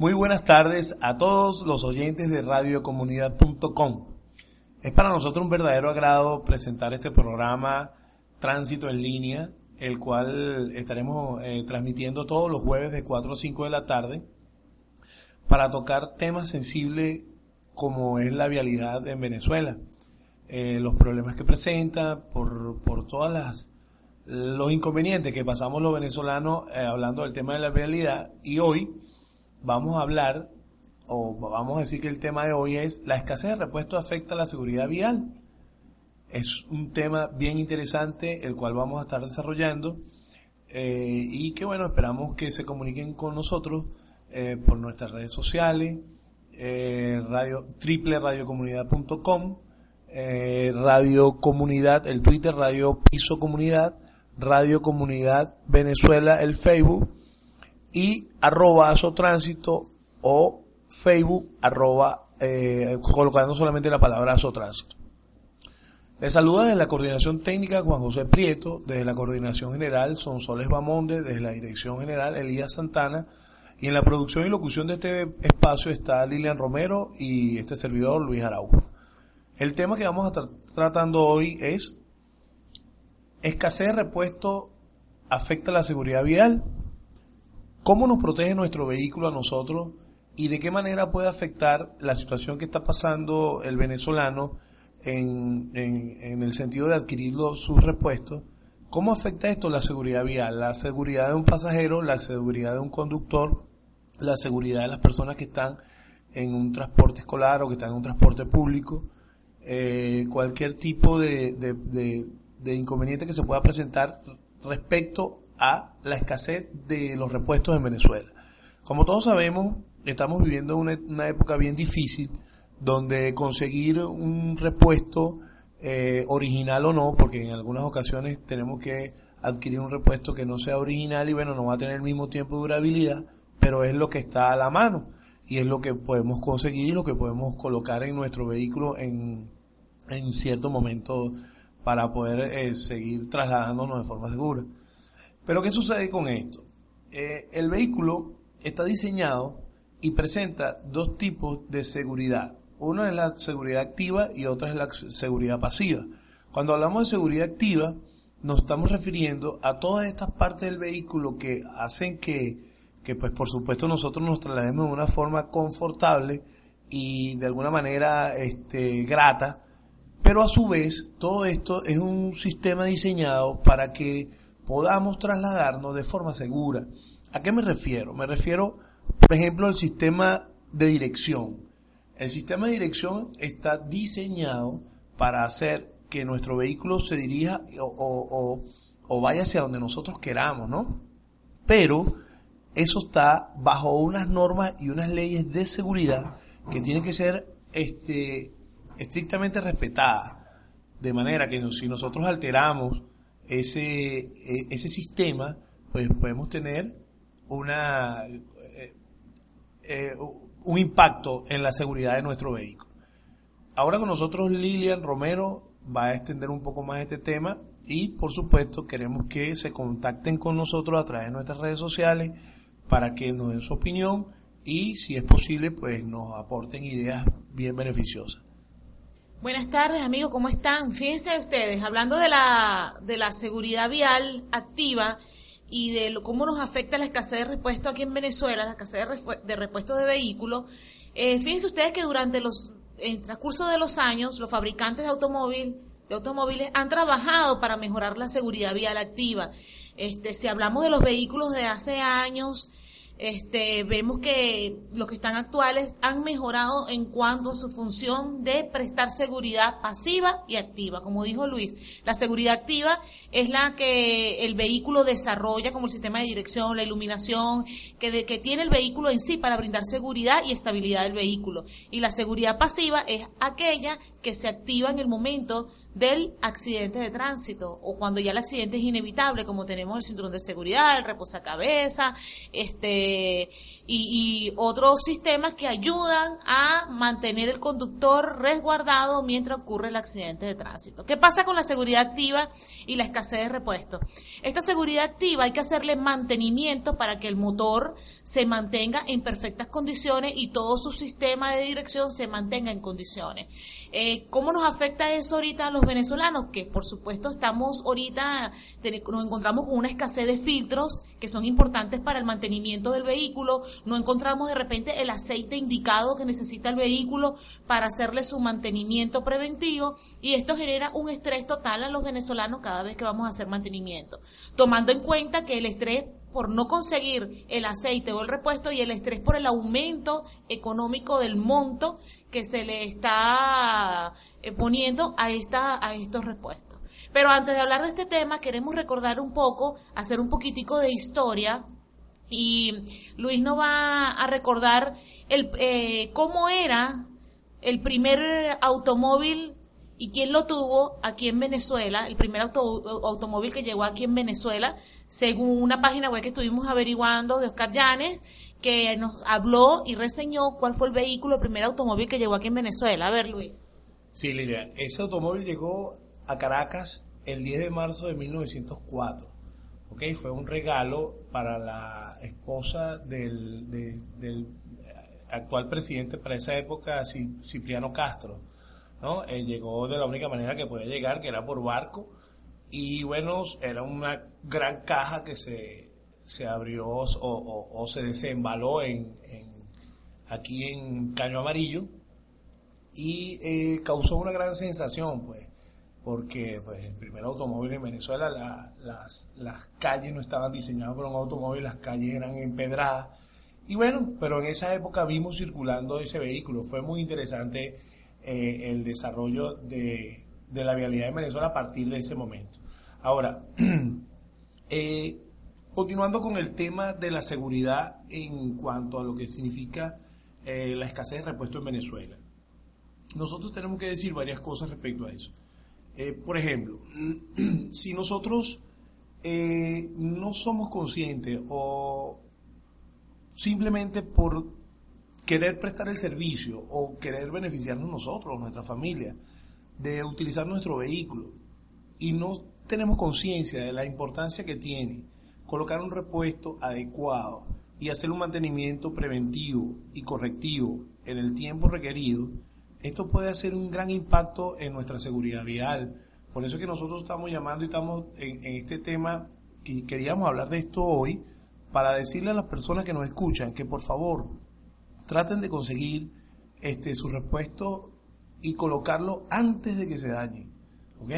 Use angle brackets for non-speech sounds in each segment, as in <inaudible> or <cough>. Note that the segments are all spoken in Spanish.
Muy buenas tardes a todos los oyentes de radiocomunidad.com. Es para nosotros un verdadero agrado presentar este programa Tránsito en línea, el cual estaremos eh, transmitiendo todos los jueves de 4 a 5 de la tarde para tocar temas sensibles como es la vialidad en Venezuela, eh, los problemas que presenta por, por todas las los inconvenientes que pasamos los venezolanos eh, hablando del tema de la vialidad y hoy vamos a hablar o vamos a decir que el tema de hoy es la escasez de repuestos afecta a la seguridad vial. Es un tema bien interesante el cual vamos a estar desarrollando eh, y que bueno, esperamos que se comuniquen con nosotros eh, por nuestras redes sociales, eh, radio, triple radiocomunidad.com, eh, Radio Comunidad, el Twitter, Radio Piso Comunidad, Radio Comunidad Venezuela, el Facebook y arroba tránsito o Facebook arroba eh, colocando solamente la palabra tránsito. Les saluda desde la coordinación técnica Juan José Prieto, desde la coordinación general Sonsoles Bamonde, desde la dirección general Elías Santana y en la producción y locución de este espacio está Lilian Romero y este servidor Luis Araujo. El tema que vamos a estar tratando hoy es escasez de repuesto afecta la seguridad vial, cómo nos protege nuestro vehículo a nosotros y de qué manera puede afectar la situación que está pasando el venezolano en, en, el sentido de adquirir sus repuestos. ¿Cómo afecta esto la seguridad vial? La seguridad de un pasajero, la seguridad de un conductor, la seguridad de las personas que están en un transporte escolar o que están en un transporte público, eh, cualquier tipo de, de inconveniente que se pueda presentar respecto a la escasez de los repuestos en Venezuela. Como todos sabemos, estamos viviendo una, una época bien difícil donde conseguir un repuesto eh, original o no, porque en algunas ocasiones tenemos que adquirir un repuesto que no sea original y bueno, no va a tener el mismo tiempo de durabilidad, pero es lo que está a la mano y es lo que podemos conseguir y lo que podemos colocar en nuestro vehículo en, en cierto momento para poder eh, seguir trasladándonos de forma segura. Pero ¿qué sucede con esto? Eh, el vehículo está diseñado y presenta dos tipos de seguridad. Una es la seguridad activa y otra es la seguridad pasiva. Cuando hablamos de seguridad activa, nos estamos refiriendo a todas estas partes del vehículo que hacen que, que pues por supuesto nosotros nos traslademos de una forma confortable y de alguna manera este, grata pero a su vez, todo esto es un sistema diseñado para que podamos trasladarnos de forma segura. ¿A qué me refiero? Me refiero, por ejemplo, al sistema de dirección. El sistema de dirección está diseñado para hacer que nuestro vehículo se dirija o, o vaya hacia donde nosotros queramos, ¿no? Pero eso está bajo unas normas y unas leyes de seguridad que tienen que ser este, estrictamente respetada. De manera que si nosotros alteramos ese, e, ese sistema, pues podemos tener una, eh, eh, un impacto en la seguridad de nuestro vehículo. Ahora con nosotros Lilian Romero va a extender un poco más este tema y por supuesto queremos que se contacten con nosotros a través de nuestras redes sociales para que nos den su opinión y si es posible pues nos aporten ideas bien beneficiosas. Buenas tardes, amigos, ¿cómo están? Fíjense ustedes, hablando de la, de la seguridad vial activa y de cómo nos afecta la escasez de repuesto aquí en Venezuela, la escasez de, repuestos de vehículos, eh, fíjense ustedes que durante los, en el transcurso de los años, los fabricantes de automóvil, de automóviles han trabajado para mejorar la seguridad vial activa. Este, si hablamos de los vehículos de hace años, este, vemos que los que están actuales han mejorado en cuanto a su función de prestar seguridad pasiva y activa. Como dijo Luis, la seguridad activa es la que el vehículo desarrolla como el sistema de dirección, la iluminación, que, que tiene el vehículo en sí para brindar seguridad y estabilidad del vehículo. Y la seguridad pasiva es aquella que se activa en el momento del accidente de tránsito o cuando ya el accidente es inevitable, como tenemos el cinturón de seguridad, el reposacabeza, este y, otros sistemas que ayudan a mantener el conductor resguardado mientras ocurre el accidente de tránsito. ¿Qué pasa con la seguridad activa y la escasez de repuestos? Esta seguridad activa hay que hacerle mantenimiento para que el motor se mantenga en perfectas condiciones y todo su sistema de dirección se mantenga en condiciones. Eh, ¿Cómo nos afecta eso ahorita a los venezolanos? Que por supuesto estamos ahorita, nos encontramos con una escasez de filtros que son importantes para el mantenimiento del vehículo, no encontramos de repente el aceite indicado que necesita el vehículo para hacerle su mantenimiento preventivo y esto genera un estrés total a los venezolanos cada vez que vamos a hacer mantenimiento, tomando en cuenta que el estrés por no conseguir el aceite o el repuesto y el estrés por el aumento económico del monto que se le está eh, poniendo a, esta, a estos repuestos. Pero antes de hablar de este tema, queremos recordar un poco, hacer un poquitico de historia y Luis nos va a recordar el, eh, cómo era el primer automóvil y quién lo tuvo aquí en Venezuela, el primer automóvil que llegó aquí en Venezuela, según una página web que estuvimos averiguando de Oscar Llanes, que nos habló y reseñó cuál fue el vehículo, el primer automóvil que llegó aquí en Venezuela. A ver, Luis. Sí, Lilia, ese automóvil llegó a Caracas el 10 de marzo de 1904. ¿ok? Fue un regalo para la esposa del, del actual presidente para esa época, Cipriano Castro. ¿no? Eh, llegó de la única manera que podía llegar, que era por barco. Y bueno, era una gran caja que se, se abrió o, se desembaló en, aquí en Caño Amarillo y eh, causó una gran sensación, pues, porque pues, el primer automóvil en Venezuela, las, las calles no estaban diseñadas para un automóvil, las calles eran empedradas. Y bueno, pero en esa época vimos circulando ese vehículo. Fue muy interesante eh, el desarrollo de, de, la vialidad en Venezuela a partir de ese momento. Ahora, <clears throat> eh, continuando con el tema de la seguridad en cuanto a lo que significa eh, la escasez de repuesto en Venezuela. Nosotros tenemos que decir varias cosas respecto a eso. por ejemplo, <clears throat> si nosotros no somos conscientes o simplemente por querer prestar el servicio o querer beneficiarnos nosotros, nuestra familia, de utilizar nuestro vehículo y no tenemos conciencia de la importancia que tiene colocar un repuesto adecuado y hacer un mantenimiento preventivo y correctivo en el tiempo requerido, esto puede hacer un gran impacto en nuestra seguridad vial. Por eso es que nosotros estamos llamando y estamos en, este tema, que queríamos hablar de esto hoy, para decirle a las personas que nos escuchan que por favor traten de conseguir este, su repuesto y colocarlo antes de que se dañe. ¿ok?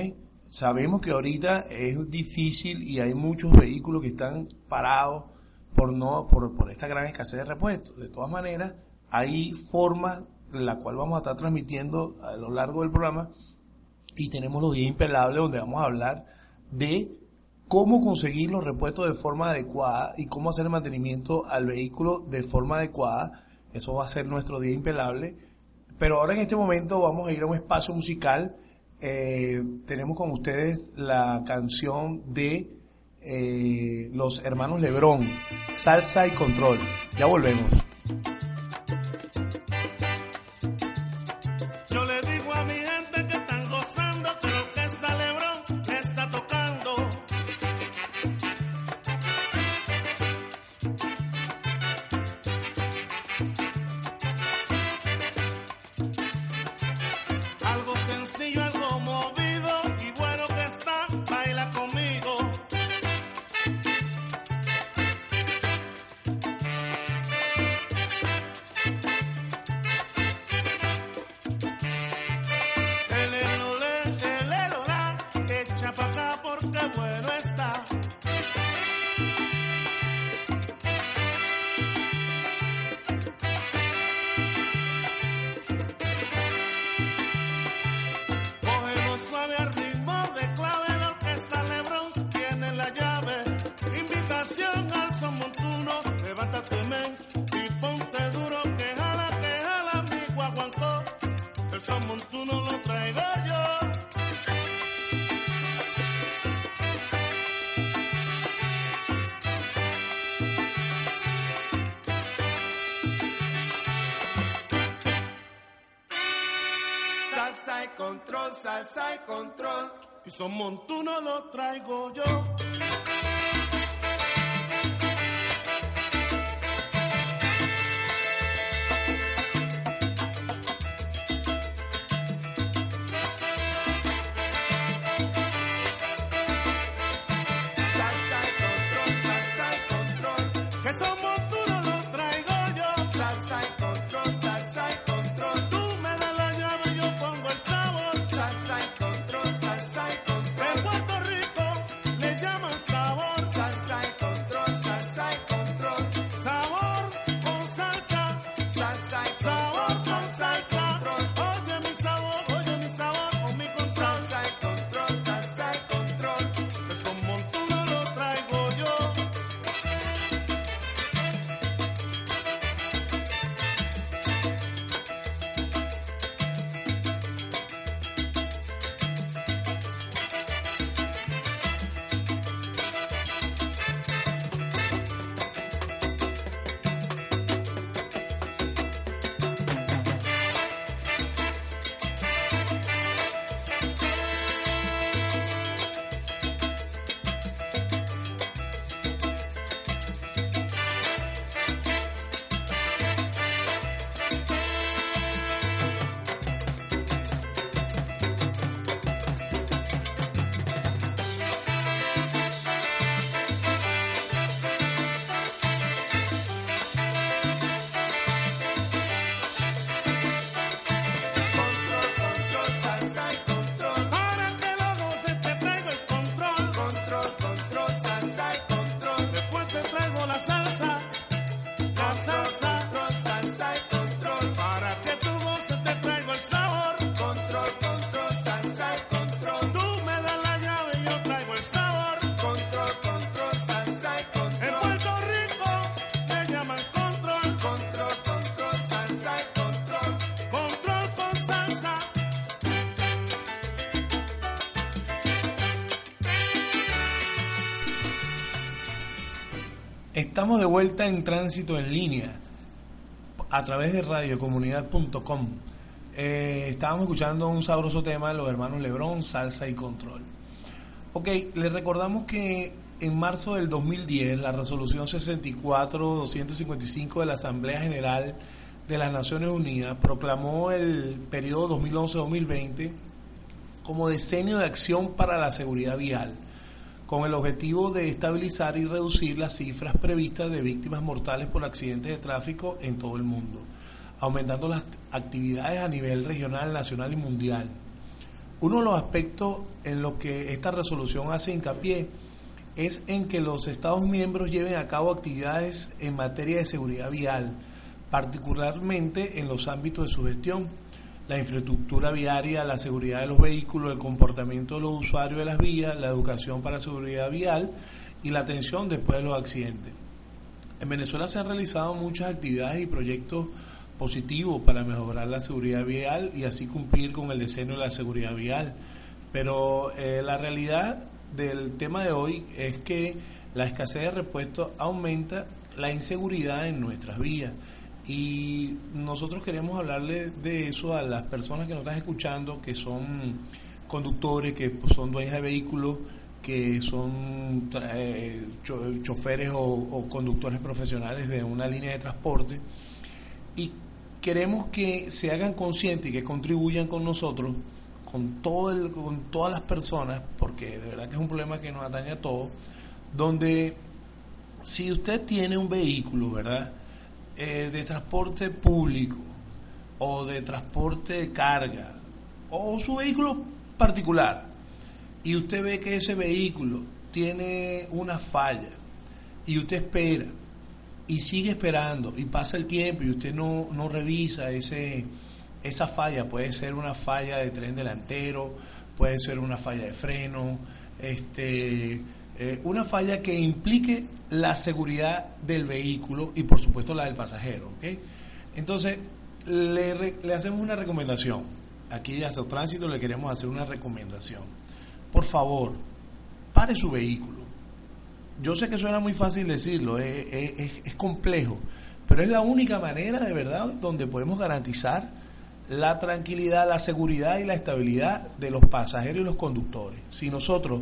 Sabemos que ahorita es difícil y hay muchos vehículos que están parados por, no, por, por esta gran escasez de repuestos. De todas maneras, hay formas la cual vamos a estar transmitiendo a lo largo del programa y tenemos los días impelables donde vamos a hablar de cómo conseguir los repuestos de forma adecuada y cómo hacer el mantenimiento al vehículo de forma adecuada eso va a ser nuestro día impelable. Pero ahora en este momento vamos a ir a un espacio musical. Eh, tenemos con ustedes la canción de eh, los hermanos Lebrón, Salsa y Control. Ya volvemos. Salsa y control. Y son montuno lo traigo yo. Estamos de vuelta en tránsito en línea a través de radiocomunidad.com. Eh, estábamos escuchando un sabroso tema de los hermanos Lebrón, Salsa y Control. Ok, les recordamos que en marzo del 2010 la resolución 64-255 de la Asamblea General de las Naciones Unidas proclamó el periodo 2011-2020 como decenio de acción para la seguridad vial con el objetivo de estabilizar y reducir las cifras previstas de víctimas mortales por accidentes de tráfico en todo el mundo, aumentando las actividades a nivel regional, nacional y mundial. Uno de los aspectos en los que esta resolución hace hincapié es en que los Estados miembros lleven a cabo actividades en materia de seguridad vial, particularmente en los ámbitos de su gestión, la infraestructura viaria, la seguridad de los vehículos, el comportamiento de los usuarios de las vías, la educación para seguridad vial y la atención después de los accidentes. En Venezuela se han realizado muchas actividades y proyectos positivos para mejorar la seguridad vial y así cumplir con el diseño de la seguridad vial. Pero eh, la realidad del tema de hoy es que la escasez de repuestos aumenta la inseguridad en nuestras vías. Y nosotros queremos hablarle de eso a las personas que nos están escuchando, que son conductores, que pues, son dueños de vehículos, que son eh, cho choferes o, o, conductores profesionales de una línea de transporte. Y queremos que se hagan conscientes y que contribuyan con nosotros, con, todo el, con todas las personas, porque de verdad que es un problema que nos atañe a todos, donde si usted tiene un vehículo, ¿verdad? Eh, de transporte público o de transporte de carga o su vehículo particular y usted ve que ese vehículo tiene una falla y usted espera y sigue esperando y pasa el tiempo y usted no, no revisa ese, esa falla, puede ser una falla de tren delantero, puede ser una falla de freno, este, eh, una falla que implique la seguridad del vehículo y por supuesto la del pasajero. Entonces, le, le hacemos una recomendación. Aquí a tránsito le queremos hacer una recomendación. Por favor, pare su vehículo. Yo sé que suena muy fácil decirlo, es, es, es complejo, pero es la única manera de verdad donde podemos garantizar la tranquilidad, la seguridad y la estabilidad de los pasajeros y los conductores. Si nosotros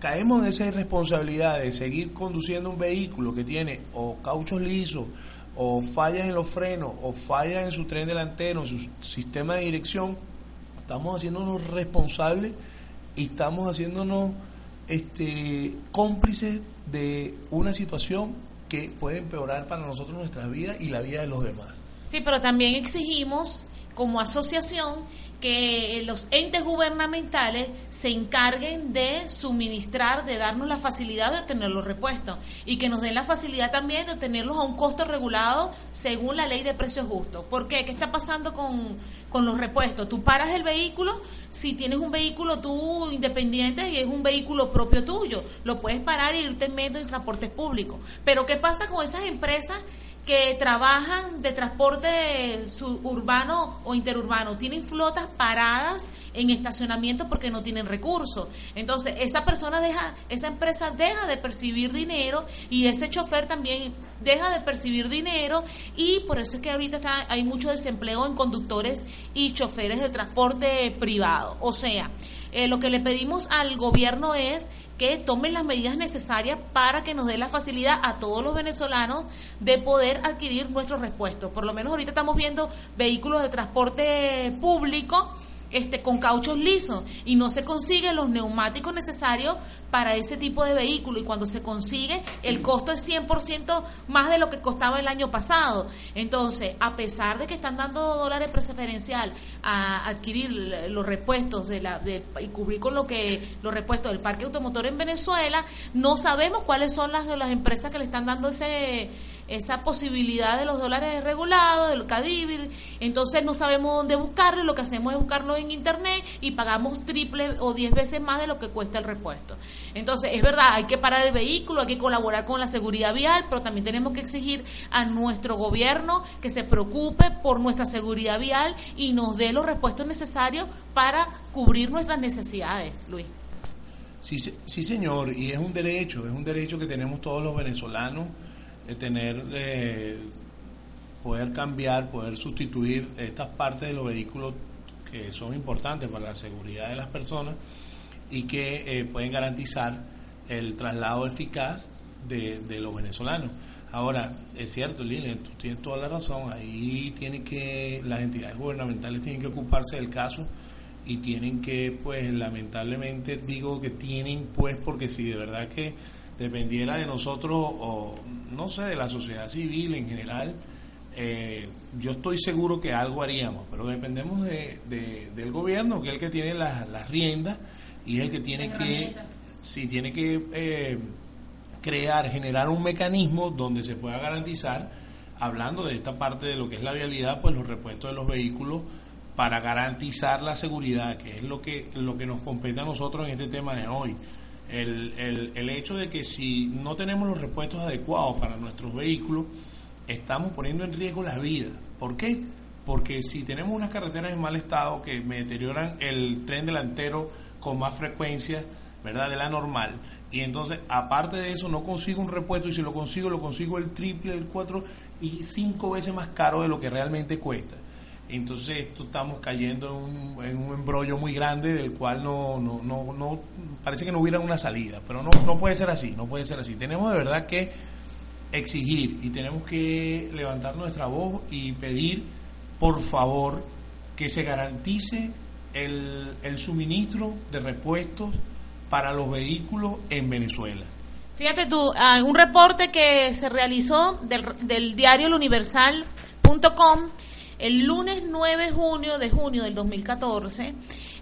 caemos en esa irresponsabilidad de seguir conduciendo un vehículo que tiene o cauchos lisos, o fallas en los frenos, o fallas en su tren delantero, en su sistema de dirección, estamos haciéndonos responsables y estamos haciéndonos este cómplices de una situación que puede empeorar para nosotros nuestras vidas y la vida de los demás. Sí, pero también exigimos como asociación que los entes gubernamentales se encarguen de suministrar, de darnos la facilidad de obtener los repuestos y que nos den la facilidad también de obtenerlos a un costo regulado según la ley de precios justos. ¿Por qué? ¿Qué está pasando con, con los repuestos? Tú paras el vehículo, si tienes un vehículo tú independiente y es un vehículo propio tuyo, lo puedes parar e irte en medio de transportes públicos. Pero ¿qué pasa con esas empresas? Que trabajan de transporte suburbano o interurbano, tienen flotas paradas en estacionamiento porque no tienen recursos. Entonces, esa persona deja, esa empresa deja de percibir dinero y ese chofer también deja de percibir dinero y por eso es que ahorita hay mucho desempleo en conductores y choferes de transporte privado. O sea, eh, lo que le pedimos al gobierno es que tomen las medidas necesarias para que nos dé la facilidad a todos los venezolanos de poder adquirir nuestros repuestos. Por lo menos ahorita estamos viendo vehículos de transporte público este con cauchos lisos y no se consiguen los neumáticos necesarios para ese tipo de vehículo y cuando se consigue el costo es 100% más de lo que costaba el año pasado. Entonces, a pesar de que están dando dólares preferencial a adquirir los repuestos de la de, y cubrir con lo que los repuestos del parque automotor en Venezuela, no sabemos cuáles son las de las empresas que le están dando ese esa posibilidad de los dólares regulados, del CADIVIR, entonces no sabemos dónde buscarlo, lo que hacemos es buscarlo en internet y pagamos triple o diez veces más de lo que cuesta el repuesto. Entonces, es verdad, hay que parar el vehículo, hay que colaborar con la seguridad vial, pero también tenemos que exigir a nuestro gobierno que se preocupe por nuestra seguridad vial y nos dé los repuestos necesarios para cubrir nuestras necesidades, Luis. Sí, sí, señor, y es un derecho, es un derecho que tenemos todos los venezolanos de tener, eh, poder cambiar, poder sustituir estas partes de los vehículos que son importantes para la seguridad de las personas y que eh, pueden garantizar el traslado eficaz de, de los venezolanos. Ahora, es cierto, Lilian, tú tienes toda la razón, ahí tienen que, las entidades gubernamentales tienen que ocuparse del caso y tienen que, pues, lamentablemente digo que tienen, pues, porque si de verdad que dependiera de nosotros o, no sé, de la sociedad civil en general, eh, yo estoy seguro que algo haríamos, pero dependemos de, de- del gobierno, que es el que tiene las, las riendas y es el que tiene que, sí, tiene que eh, crear, generar un mecanismo donde se pueda garantizar, hablando de esta parte de lo que es la vialidad, pues los repuestos de los vehículos para garantizar la seguridad, que es lo que, lo que nos compete a nosotros en este tema de hoy. El, el, el hecho de que si no tenemos los repuestos adecuados para nuestros vehículos, estamos poniendo en riesgo la vida. ¿Por qué? Porque si tenemos unas carreteras en mal estado que me deterioran el tren delantero con más frecuencia, ¿verdad? De la normal. Y entonces, aparte de eso, no consigo un repuesto y si lo consigo, lo consigo el triple, el cuatro y cinco veces más caro de lo que realmente cuesta. Entonces, esto estamos cayendo en un, en un embrollo muy grande del cual no, no, no, no, parece que no hubiera una salida, pero no, no puede ser así, no puede ser así. Tenemos de verdad que exigir y tenemos que levantar nuestra voz y pedir, por favor, que se garantice el, el suministro de repuestos para los vehículos en Venezuela. Fíjate tú, ah, un reporte que se realizó del, del diario eluniversal.com el lunes 9 de junio de junio del 2014,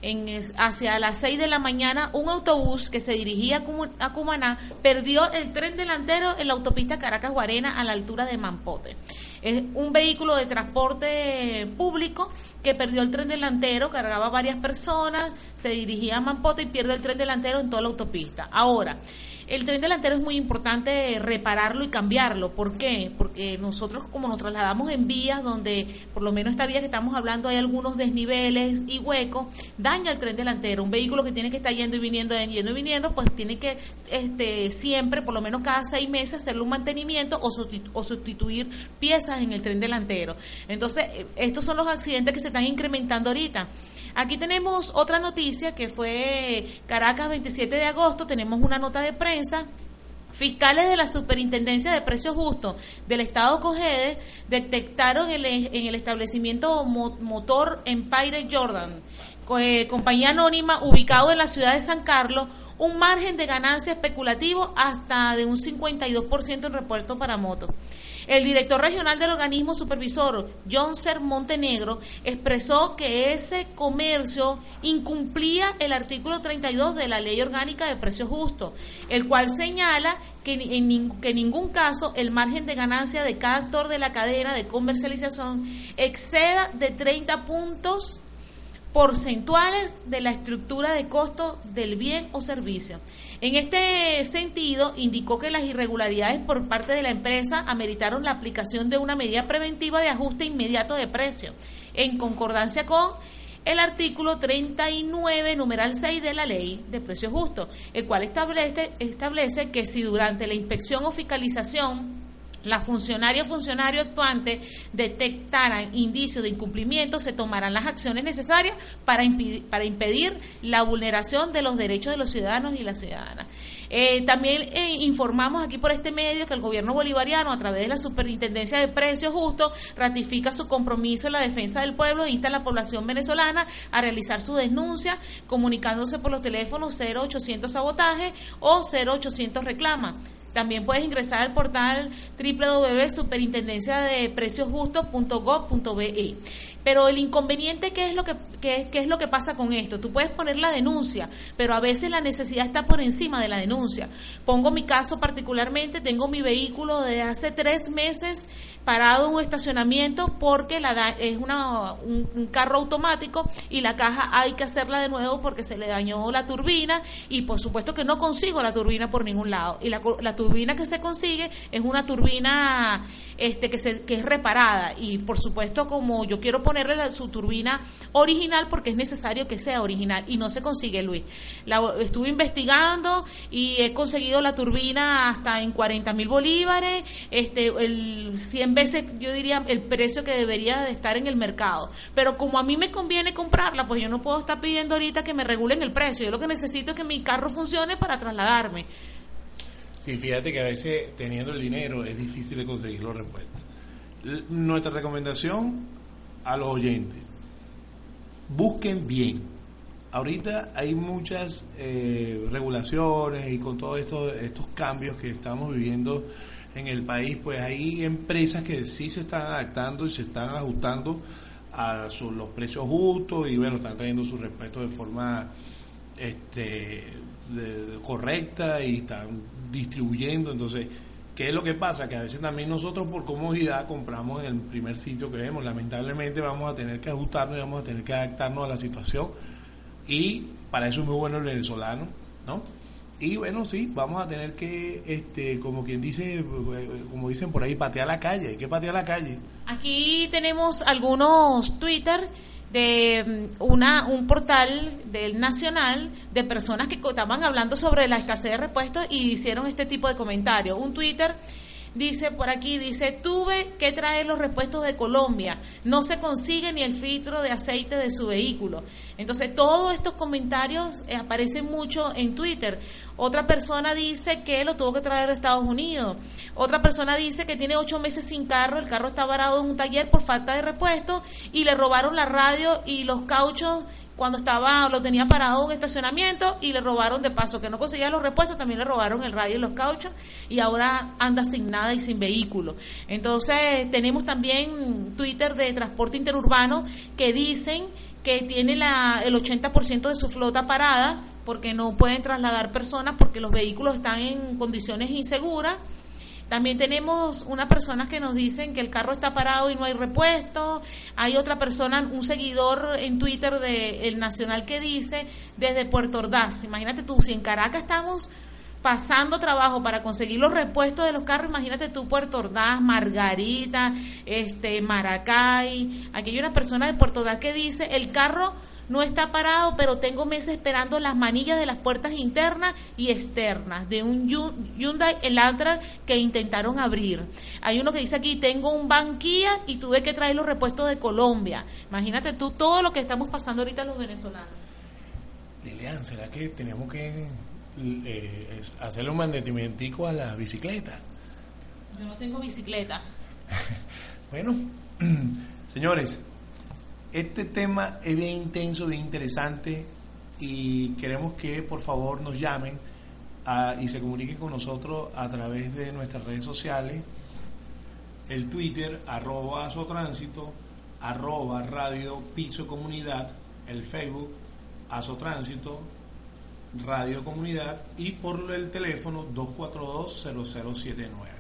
en, hacia las 6 de la mañana, un autobús que se dirigía a Cumaná perdió el tren delantero en la autopista Caracas-Guarena a la altura de Mampote. Es un vehículo de transporte público que perdió el tren delantero, cargaba varias personas, se dirigía a Mampote y pierde el tren delantero en toda la autopista. Ahora, El tren delantero es muy importante repararlo y cambiarlo. ¿Por qué? Porque nosotros como nos trasladamos en vías donde, por lo menos esta vía que estamos hablando, hay algunos desniveles y huecos, daña el tren delantero. Un vehículo que tiene que estar yendo y viniendo, yendo y viniendo, pues tiene que este, siempre, por lo menos cada seis meses, hacerle un mantenimiento o, sustitu- o sustituir piezas en el tren delantero. Entonces, eh, estos son los accidentes que se están incrementando ahorita. Aquí tenemos otra noticia que fue Caracas 27 de agosto, tenemos una nota de prensa. Fiscales de la Superintendencia de Precios Justos del Estado Cogede detectaron el, en el establecimiento Mo- Motor Empire Jordan, eh, compañía anónima ubicado en la ciudad de San Carlos, un margen de ganancia especulativo hasta de un 52% en repuesto para motos. El director regional del organismo supervisor, John Ser Montenegro, expresó que ese comercio incumplía el artículo 32 de la Ley Orgánica de Precios Justos, el cual señala que en que ningún caso el margen de ganancia de cada actor de la cadena de comercialización exceda de 30 puntos porcentuales de la estructura de costo del bien o servicio. En este sentido, indicó que las irregularidades por parte de la empresa ameritaron la aplicación de una medida preventiva de ajuste inmediato de precio, en concordancia con el artículo 39, numeral 6 de la ley de precios justos, el cual establece, establece que si durante la inspección o fiscalización la funcionaria o funcionario actuante detectaran indicios de incumplimiento, se tomarán las acciones necesarias para, impedir, para impedir la vulneración de los derechos de los ciudadanos y las ciudadanas. Eh, también eh, informamos aquí por este medio que el gobierno bolivariano, a través de la Superintendencia de Precios Justos, ratifica su compromiso en la defensa del pueblo e insta a la población venezolana a realizar su denuncia comunicándose por los teléfonos 0800 sabotaje o 0800 reclama. También puedes ingresar al portal www.superintendenciadepreciosjustos.gov.be. Pero el inconveniente, ¿qué es, lo que, qué, es lo que pasa con esto? Tú puedes poner la denuncia, pero a veces la necesidad está por encima de la denuncia. Pongo mi caso particularmente, tengo mi vehículo de hace tres meses parado en un estacionamiento porque la da- es una, un, carro automático y la caja hay que hacerla de nuevo porque se le dañó la turbina y por supuesto que no consigo la turbina por ningún lado. Y la, la turbina que se consigue es una turbina este que, se, que es reparada y por supuesto como yo quiero ponerle la- su turbina original porque es necesario que sea original y no se consigue Luis. La, estuve investigando y he conseguido la turbina hasta en 40 mil bolívares, este, el 100 veces yo diría el precio que debería de estar en el mercado. Pero como a mí me conviene comprarla, pues yo no puedo estar pidiendo ahorita que me regulen el precio. Yo lo que necesito es que mi carro funcione para trasladarme. Sí, fíjate que a veces teniendo el dinero es difícil de conseguir los repuestos. Nuestra recomendación a los oyentes, busquen bien. Ahorita hay muchas eh, regulaciones y con todos esto, estos cambios que estamos viviendo en el país, pues hay empresas que sí se están adaptando y se están ajustando a los precios justos y bueno, están trayendo sus repuestos de forma este de- correcta y están distribuyendo. Entonces ¿qué es lo que pasa? que a veces también nosotros por comodidad compramos en el primer sitio que vemos. Lamentablemente vamos a tener que ajustarnos y vamos a tener que adaptarnos a la situación. Y para eso es muy bueno el venezolano ¿no? y bueno sí vamos a tener que este como quien dice como dicen por ahí patear la calle. Hay que patear la calle. Aquí tenemos algunos Twitter de mm, una un portal del Nacional de personas que estaban hablando sobre la escasez de repuestos y hicieron este tipo de comentarios. Un Twitter dice por aquí, dice, tuve que traer los repuestos de Colombia, no se consigue ni el filtro de aceite de su vehículo. Entonces, todos estos comentarios eh, aparecen mucho en Twitter. Otra persona dice que lo tuvo que traer de Estados Unidos. Otra persona dice que tiene ocho meses sin carro, el carro está varado en un taller por falta de repuesto y le robaron la radio y los cauchos cuando estaba lo tenía parado en un estacionamiento y le robaron de paso que no conseguía los repuestos también le robaron el radio y los cauchos y ahora anda sin nada y sin vehículo. Entonces tenemos también Twitter de transporte interurbano que dicen que tiene la, el 80% de su flota parada porque no pueden trasladar personas porque los vehículos están en condiciones inseguras también tenemos una persona que nos dicen que el carro está parado y no hay repuesto. Hay otra persona, un seguidor en Twitter de El Nacional que dice desde Puerto Ordaz. Imagínate tú, si en Caracas estamos pasando trabajo para conseguir los repuestos de los carros, imagínate tú Puerto Ordaz, Margarita, este Maracay, aquí hay una persona de Puerto Ordaz que dice, el carro no está parado, pero tengo meses esperando las manillas de las puertas internas y externas de un Yu- Hyundai Elantra que intentaron abrir. Hay uno que dice aquí, tengo un banquilla y tuve que traer los repuestos de Colombia. Imagínate tú todo lo que estamos pasando ahorita los venezolanos. Lilian, ¿será que tenemos que eh, hacerle un mantenimiento a la bicicleta? Yo no tengo bicicleta. <laughs> Bueno, <clears throat> señores, este tema es bien intenso, bien interesante y queremos que por favor nos llamen y se comuniquen con nosotros a través de nuestras redes sociales, el Twitter, arroba Azotránsito, arroba Radio Piso Comunidad, el Facebook, Azotránsito, Radio Comunidad. Y por el teléfono 242-0079.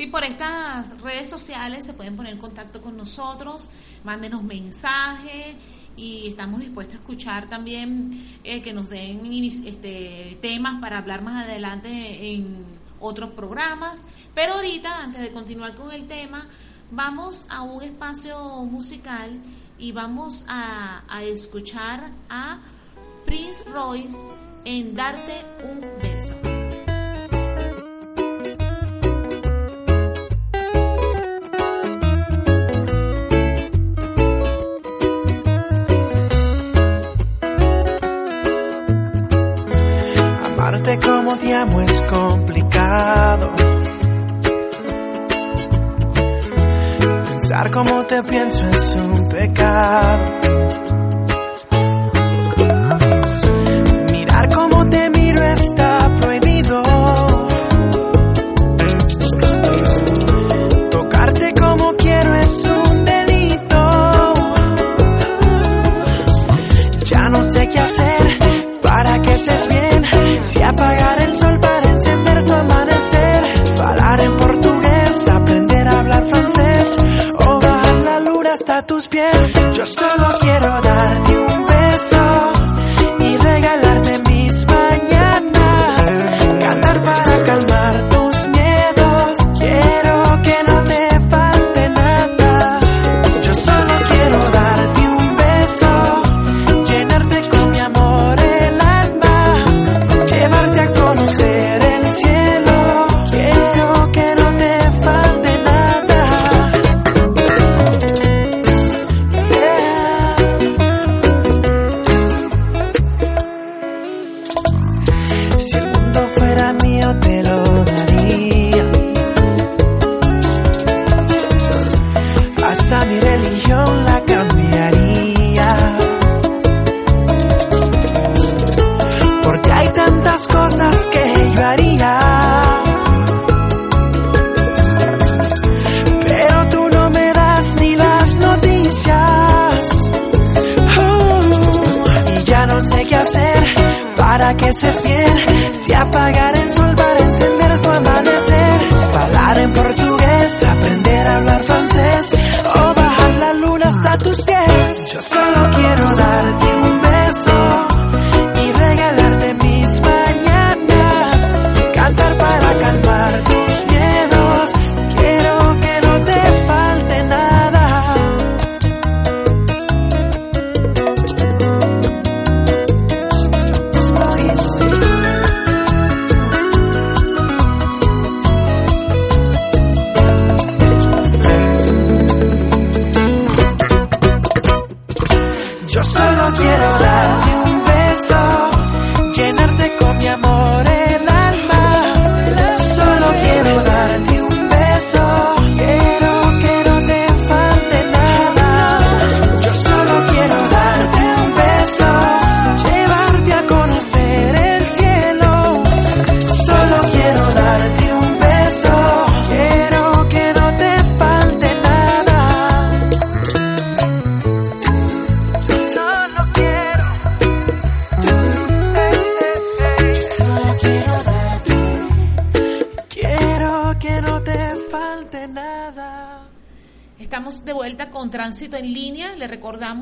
Sí, por estas redes sociales se pueden poner en contacto con nosotros, mándenos mensajes y estamos dispuestos a escuchar también eh, que nos den este, temas para hablar más adelante en otros programas. Pero ahorita, antes de continuar con el tema, vamos a un espacio musical y vamos a escuchar a Prince Royce en Darte un beso. Amarte como te amo es complicado. Pensar como te pienso es un pecado. Si apagar el sol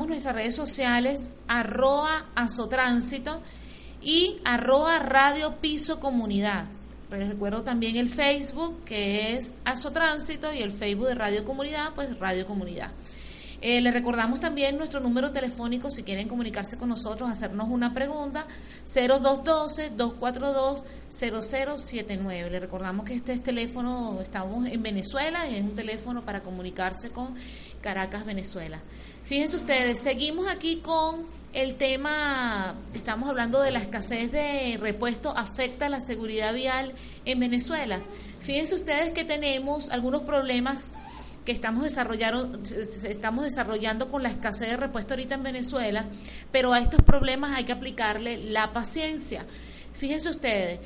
nuestras redes sociales, arroba azotránsito. y arroba Radio Piso Comunidad. Les recuerdo también el Facebook que es Azotránsito y el Facebook de Radio Comunidad, pues Radio Comunidad. Eh, les recordamos también nuestro número telefónico si quieren comunicarse con nosotros, hacernos una pregunta, 0212-242-0079. Les recordamos que este es teléfono, estamos en Venezuela y es un teléfono para comunicarse con Caracas, Venezuela. Fíjense ustedes, seguimos aquí con el tema, estamos hablando de la escasez de repuesto afecta la seguridad vial en Venezuela. Fíjense ustedes que tenemos algunos problemas que estamos desarrollando, estamos desarrollando con la escasez de repuesto ahorita en Venezuela, pero a estos problemas hay que aplicarle la paciencia. Fíjense ustedes,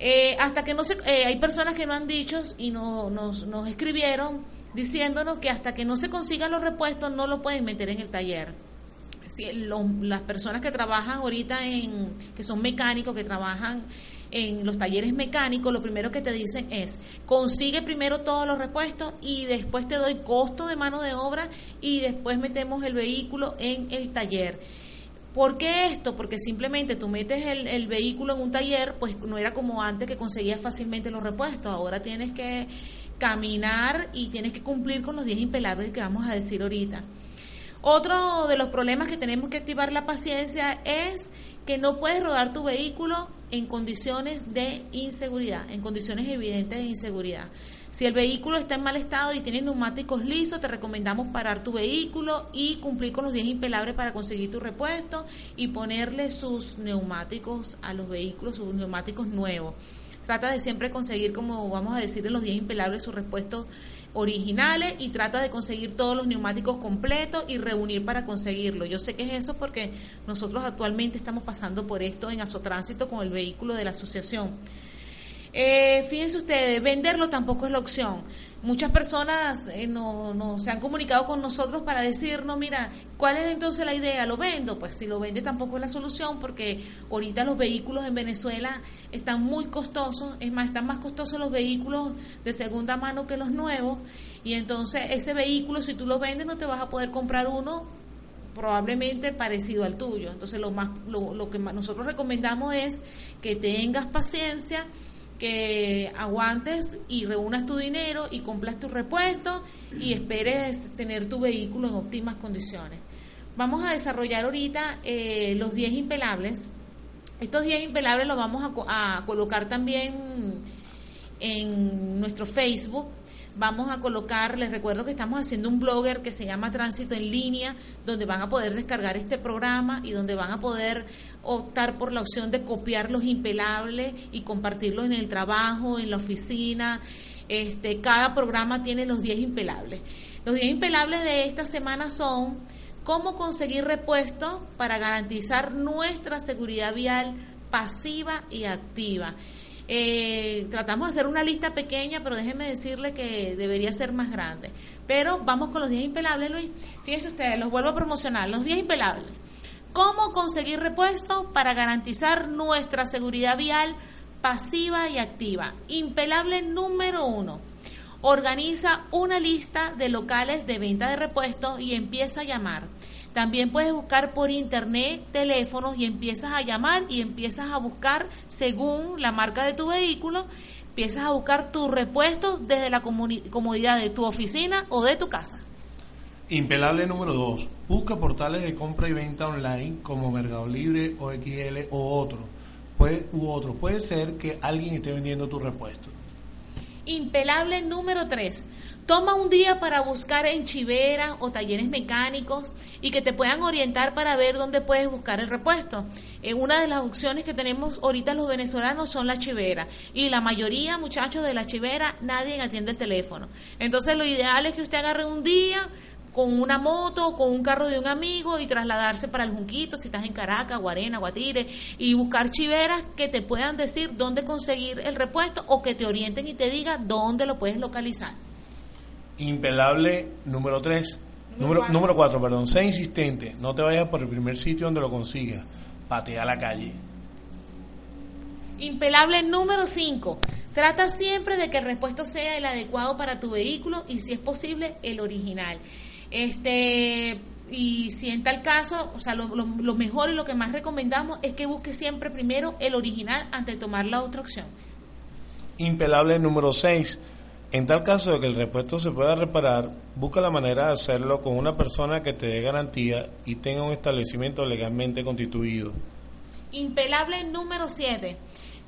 eh, hasta que no se, eh, hay personas que no han dicho y no, nos, nos escribieron diciéndonos que hasta que no se consigan los repuestos no lo pueden meter en el taller. Si las personas que trabajan ahorita en, que son mecánicos, que trabajan en los talleres mecánicos, lo primero que te dicen es, consigue primero todos los repuestos y después te doy costo de mano de obra y después metemos el vehículo en el taller. ¿Por qué esto? Porque simplemente tú metes el, el vehículo en un taller, pues no era como antes que conseguías fácilmente los repuestos, ahora tienes que caminar y tienes que cumplir con los 10 impelables que vamos a decir ahorita. Otro de los problemas que tenemos que activar la paciencia es que no puedes rodar tu vehículo en condiciones de inseguridad, en condiciones evidentes de inseguridad. Si el vehículo está en mal estado y tiene neumáticos lisos, te recomendamos parar tu vehículo y cumplir con los 10 impelables para conseguir tu repuesto y ponerle sus neumáticos a los vehículos, sus neumáticos nuevos. Trata de siempre conseguir, como vamos a decir en los 10 impelables, sus repuestos originales y trata de conseguir todos los neumáticos completos y reunir para conseguirlo. Yo sé que es eso porque nosotros actualmente estamos pasando por esto en Azotránsito con el vehículo de la asociación. Eh, fíjense ustedes, venderlo tampoco es la opción. Muchas personas eh, no, no se han comunicado con nosotros para decirnos, mira, ¿cuál es entonces la idea? ¿Lo vendo? Pues si lo vende tampoco es la solución porque ahorita los vehículos en Venezuela están muy costosos, es más, están más costosos los vehículos de segunda mano que los nuevos y entonces ese vehículo si tú lo vendes no te vas a poder comprar uno probablemente parecido al tuyo. Entonces lo más lo, lo que nosotros recomendamos es que tengas paciencia, que aguantes y reúnas tu dinero y compras tu repuesto y esperes tener tu vehículo en óptimas condiciones. Vamos a desarrollar ahorita eh, los 10 impelables. Estos 10 impelables los vamos a, a colocar también en nuestro Facebook. Vamos a colocar, les recuerdo que estamos haciendo un blogger que se llama Tránsito en Línea, donde van a poder descargar este programa y donde van a poder optar por la opción de copiar los impelables y compartirlo en el trabajo, en la oficina. Este, cada programa tiene los 10 impelables. Los 10 impelables de esta semana son cómo conseguir repuestos para garantizar nuestra seguridad vial pasiva y activa. Eh, tratamos de hacer una lista pequeña, pero déjenme decirle que debería ser más grande. Pero vamos con los 10 impelables, Luis. Fíjense ustedes, los vuelvo a promocionar. Los 10 impelables. ¿Cómo conseguir repuestos para garantizar nuestra seguridad vial pasiva y activa? Impelable número uno. Organiza una lista de locales de venta de repuestos y empieza a llamar. También puedes buscar por internet teléfonos y empiezas a llamar y empiezas a buscar según la marca de tu vehículo, empiezas a buscar tus repuestos desde la comodidad de tu oficina o de tu casa. Impelable número 2. Busca portales de compra y venta online como Mercado Libre, OXL o otro. Puede, u otro. Puede ser que alguien esté vendiendo tu repuesto. Impelable número 3. Toma un día para buscar en chiveras o talleres mecánicos y que te puedan orientar para ver dónde puedes buscar el repuesto. Eh, una de las opciones que tenemos ahorita los venezolanos son las chiveras y la mayoría, muchachos, de las chiveras nadie atiende el teléfono. Entonces lo ideal es que usted agarre un día con una moto o con un carro de un amigo y trasladarse para el Junquito, si estás en Caracas, Guarena, Guatire, y buscar chiveras que te puedan decir dónde conseguir el repuesto o que te orienten y te digan dónde lo puedes localizar. Impelable número 3. Número Número, cuatro. número 4, perdón. Sé insistente. No te vayas por el primer sitio donde lo consigas. Patea la calle. Impelable número 5. Trata siempre de que el repuesto sea el adecuado para tu vehículo y si es posible el original. Este y si en tal caso, o sea, lo, lo- lo mejor y lo que más recomendamos es que busque siempre primero el original antes de tomar la otra opción. Impelable número 6. En tal caso de que el repuesto se pueda reparar, busca la manera de hacerlo con una persona que te dé garantía y tenga un establecimiento legalmente constituido. Impelable número 7.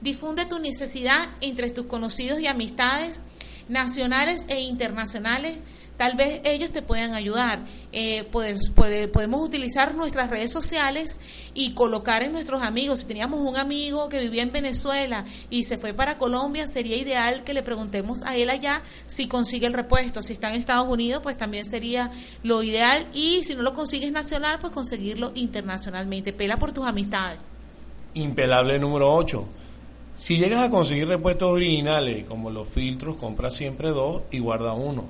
Difunde tu necesidad entre tus conocidos y amistades nacionales e internacionales. Tal vez ellos te puedan ayudar. Eh, pues, puede- podemos utilizar nuestras redes sociales y colocar en nuestros amigos. Si teníamos un amigo que vivía en Venezuela y se fue para Colombia, sería ideal que le preguntemos a él allá si consigue el repuesto. Si está en Estados Unidos, pues también sería lo ideal. Y si no lo consigues nacional, pues conseguirlo internacionalmente. Pela por tus amistades. Impelable número 8. Si llegas a conseguir repuestos originales como los filtros, compra siempre dos y guarda uno.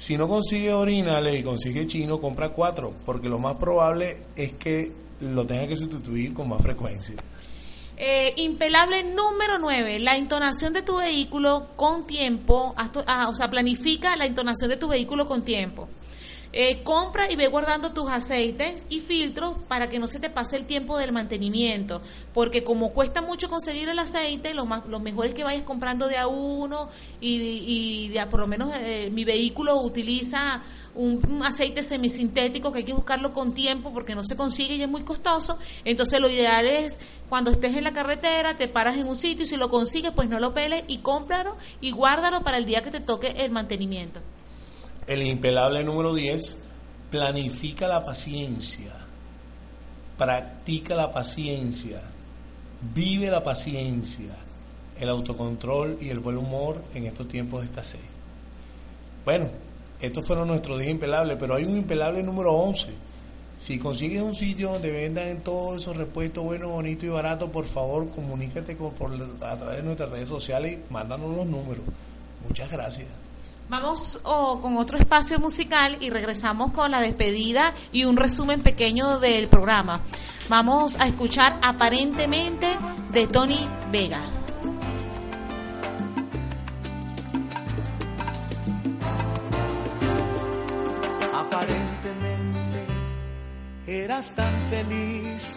Si no consigues originales y consigues chino, compra cuatro, porque lo más probable es que lo tengas que sustituir con más frecuencia. Eh, impelable número 9, la entonación de tu vehículo con tiempo, haz tu- ah, o sea, planifica la entonación de tu vehículo con tiempo. Eh, compra y ve guardando tus aceites y filtros para que no se te pase el tiempo del mantenimiento, porque como cuesta mucho conseguir el aceite, lo, más, lo mejor es que vayas comprando de a uno y, y de por lo menos eh, mi vehículo utiliza un, un aceite semisintético que hay que buscarlo con tiempo porque no se consigue y es muy costoso. Entonces lo ideal es cuando estés en la carretera, te paras en un sitio y si lo consigues, pues no lo peles y cómpralo y guárdalo para el día que te toque el mantenimiento. El impelable número 10, planifica la paciencia, practica la paciencia, vive la paciencia, el autocontrol y el buen humor en estos tiempos de escasez. Bueno, estos fueron nuestros 10 impelables, pero hay un impelable número 11. Si consigues un sitio donde vendan todos esos repuestos buenos, bonitos y baratos, por favor comunícate con, por, a través de nuestras redes sociales y mándanos los números. Muchas gracias. Vamos con otro espacio musical y regresamos con la despedida y un resumen pequeño del programa. Vamos a escuchar aparentemente de Tony Vega. Aparentemente eras tan feliz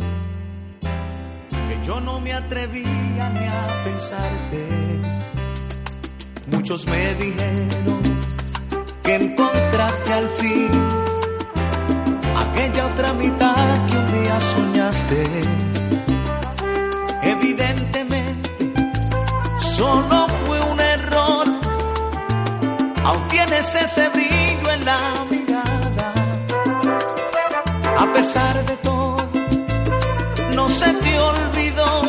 que yo no me atrevía ni a pensarte. Muchos me dijeron que encontraste al fin aquella otra mitad que un día soñaste. Evidentemente, solo fue un error. Aún tienes ese brillo en la mirada. A pesar de todo, no se te olvidó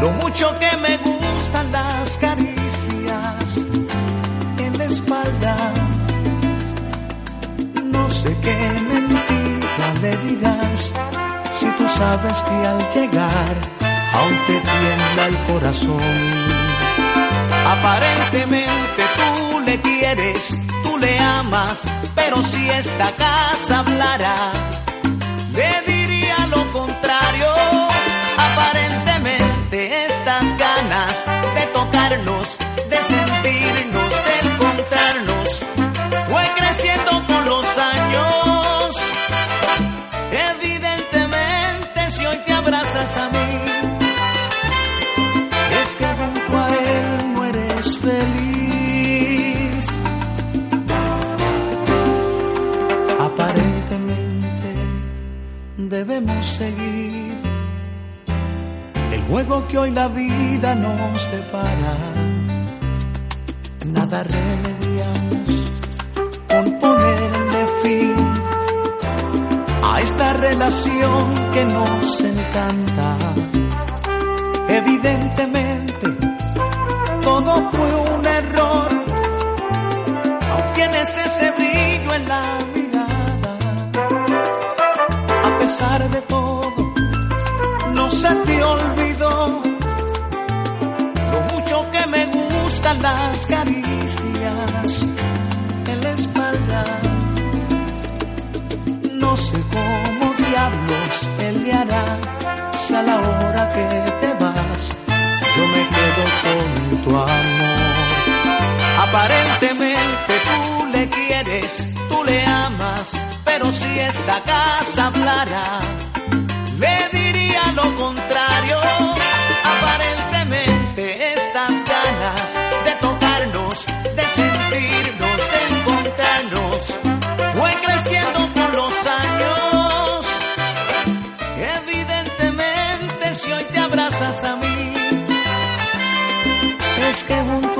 lo mucho que me gustan las sé qué mentira le dirás si tú sabes que al llegar aún te tiembla el corazón. Aparentemente tú le quieres, tú le amas, pero si esta casa hablara, le a mí, es que junto a él no eres feliz. Aparentemente debemos seguir el juego que hoy la vida nos depara. Nada remediamos con ponerle fin a esta relación que nos encanta. Evidentemente, todo fue un error. Aún tienes ese brillo en la mirada. A pesar de todo, no se te olvidó lo mucho que me gustan las caricias en la espalda. No sé Aparentemente tú le quieres, tú le amas, pero y esta casa plana, le diría lo contrario. Aparentemente estas ganas de tocarnos, de sentirnos, de encontrarnos, fue creciendo por los años. Evidentemente si hoy te abrazas a mí, es que junto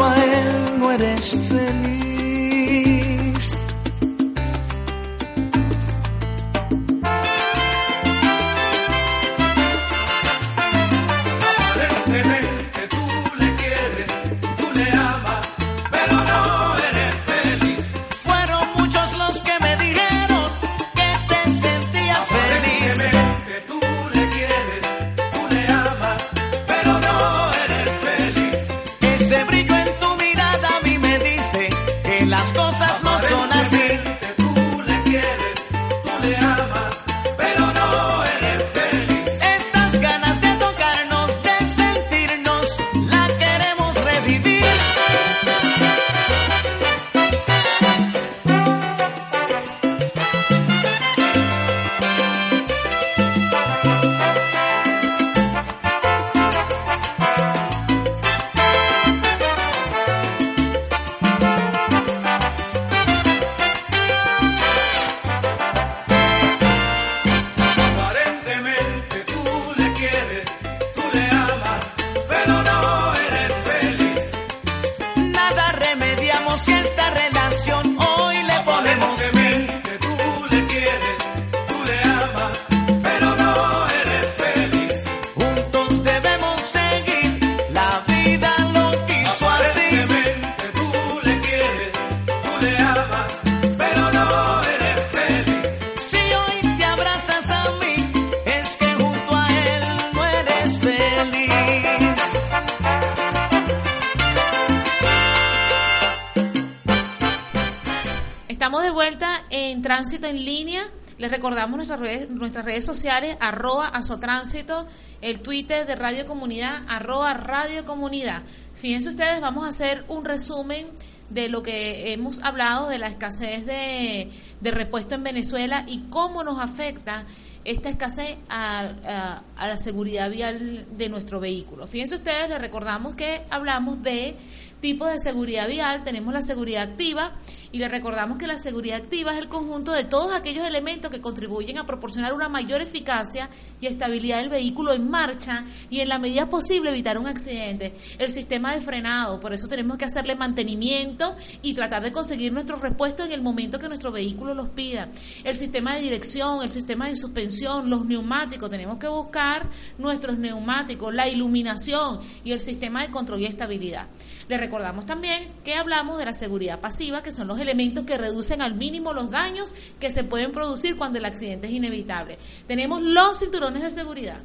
nuestras redes, nuestras redes sociales, arroba azotránsito, el Twitter de Radio Comunidad, arroba Radio Comunidad. Fíjense ustedes, vamos a hacer un resumen de lo que hemos hablado de la escasez de, de repuesto en Venezuela y cómo nos afecta esta escasez a, a- a la seguridad vial de nuestro vehículo. Fíjense ustedes, les recordamos que hablamos de tipos de seguridad vial, tenemos la seguridad activa y les recordamos que la seguridad activa es el conjunto de todos aquellos elementos que contribuyen a proporcionar una mayor eficacia y estabilidad del vehículo en marcha y en la medida posible evitar un accidente. El sistema de frenado, por eso tenemos que hacerle mantenimiento y tratar de conseguir nuestros repuestos en el momento que nuestro vehículo los pida. El sistema de dirección, el sistema de suspensión, los neumáticos, tenemos que buscar nuestros neumáticos, la iluminación y el sistema de control y estabilidad. Le recordamos también que hablamos de la seguridad pasiva, que son los elementos que reducen al mínimo los daños que se pueden producir cuando el accidente es inevitable. Tenemos los cinturones de seguridad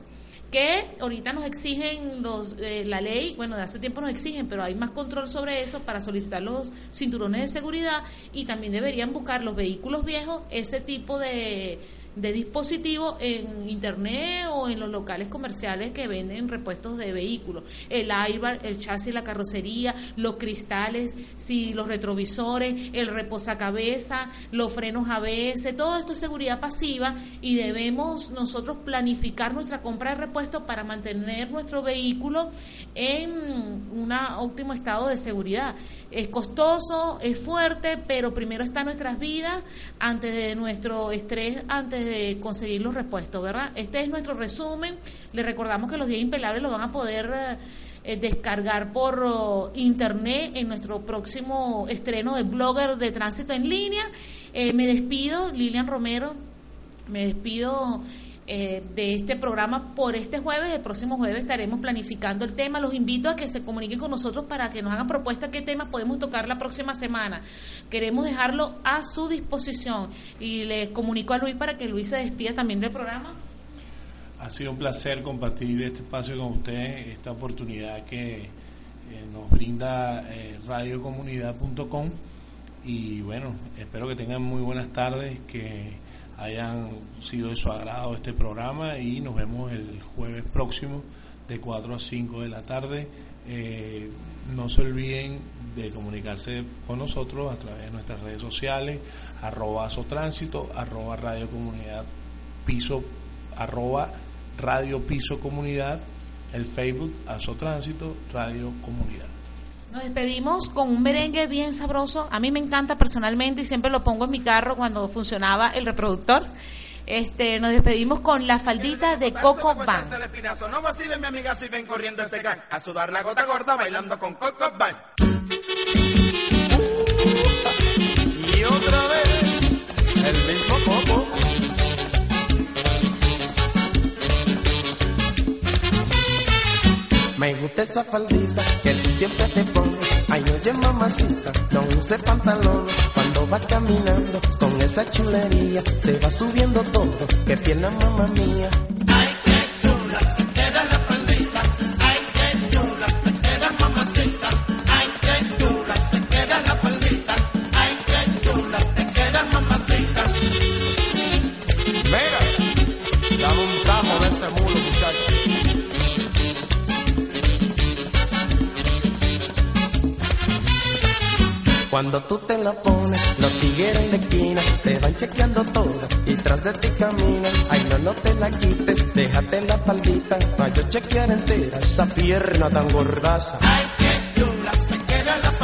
que ahorita nos exigen los, eh, la ley, bueno, de hace tiempo nos exigen, pero hay más control sobre eso para solicitar los cinturones de seguridad y también deberían buscar los vehículos viejos ese tipo de, de dispositivo en internet o en los locales comerciales que venden repuestos de vehículos. El airbag, el chasis, la carrocería, los cristales, si los retrovisores, el reposacabezas, los frenos ABS, todo esto es seguridad pasiva y debemos nosotros planificar nuestra compra de repuestos para mantener nuestro vehículo en un óptimo estado de seguridad. Es costoso, es fuerte, pero primero está nuestras vidas antes de nuestro estrés, antes de conseguir los repuestos, ¿verdad? Este es nuestro resumen. Le recordamos que los días impelables los van a poder eh, descargar por oh, internet en nuestro próximo estreno de blogger de tránsito en línea. Eh, me despido, Lilian Romero, me despido eh, de este programa por este jueves. El próximo jueves estaremos planificando el tema. Los invito a que se comuniquen con nosotros para que nos hagan propuestas qué temas podemos tocar la próxima semana. Queremos dejarlo a su disposición y les comunico a Luis para que Luis se despida también del programa. Ha sido un placer compartir este espacio con usted, esta oportunidad que eh, nos brinda eh, radiocomunidad.com y bueno, espero que tengan muy buenas tardes, que hayan sido de su agrado este programa y nos vemos el jueves próximo de 4 a 5 de la tarde. Eh, no se olviden de comunicarse con nosotros a través de nuestras redes sociales, arroba Azotránsito, arroba Radio Comunidad Piso, arroba Radio Piso Comunidad, el Facebook Azotránsito, Radio Comunidad. Nos despedimos con un merengue bien sabroso. A mí me encanta personalmente y siempre lo pongo en mi carro cuando funcionaba el reproductor. Este, nos despedimos con la faldita de Coco. El espinazo. No vacilen, mi amiga, si ven corriendo este can. A sudar la gota gorda bailando con Coco Band. Y otra vez, el mismo Me gusta esa faldita que tú siempre te pones. Ay, oye, mamacita, no use pantalón. Cuando vas caminando con esa chulería, se va subiendo todo. Que pierna, mamá mía. Cuando tú te la pones, los tigres en la esquina te van chequeando todo y tras de ti caminan. Ay, no, no te la quites, déjate la faldita para yo chequear entera esa pierna tan gordaza. Mira,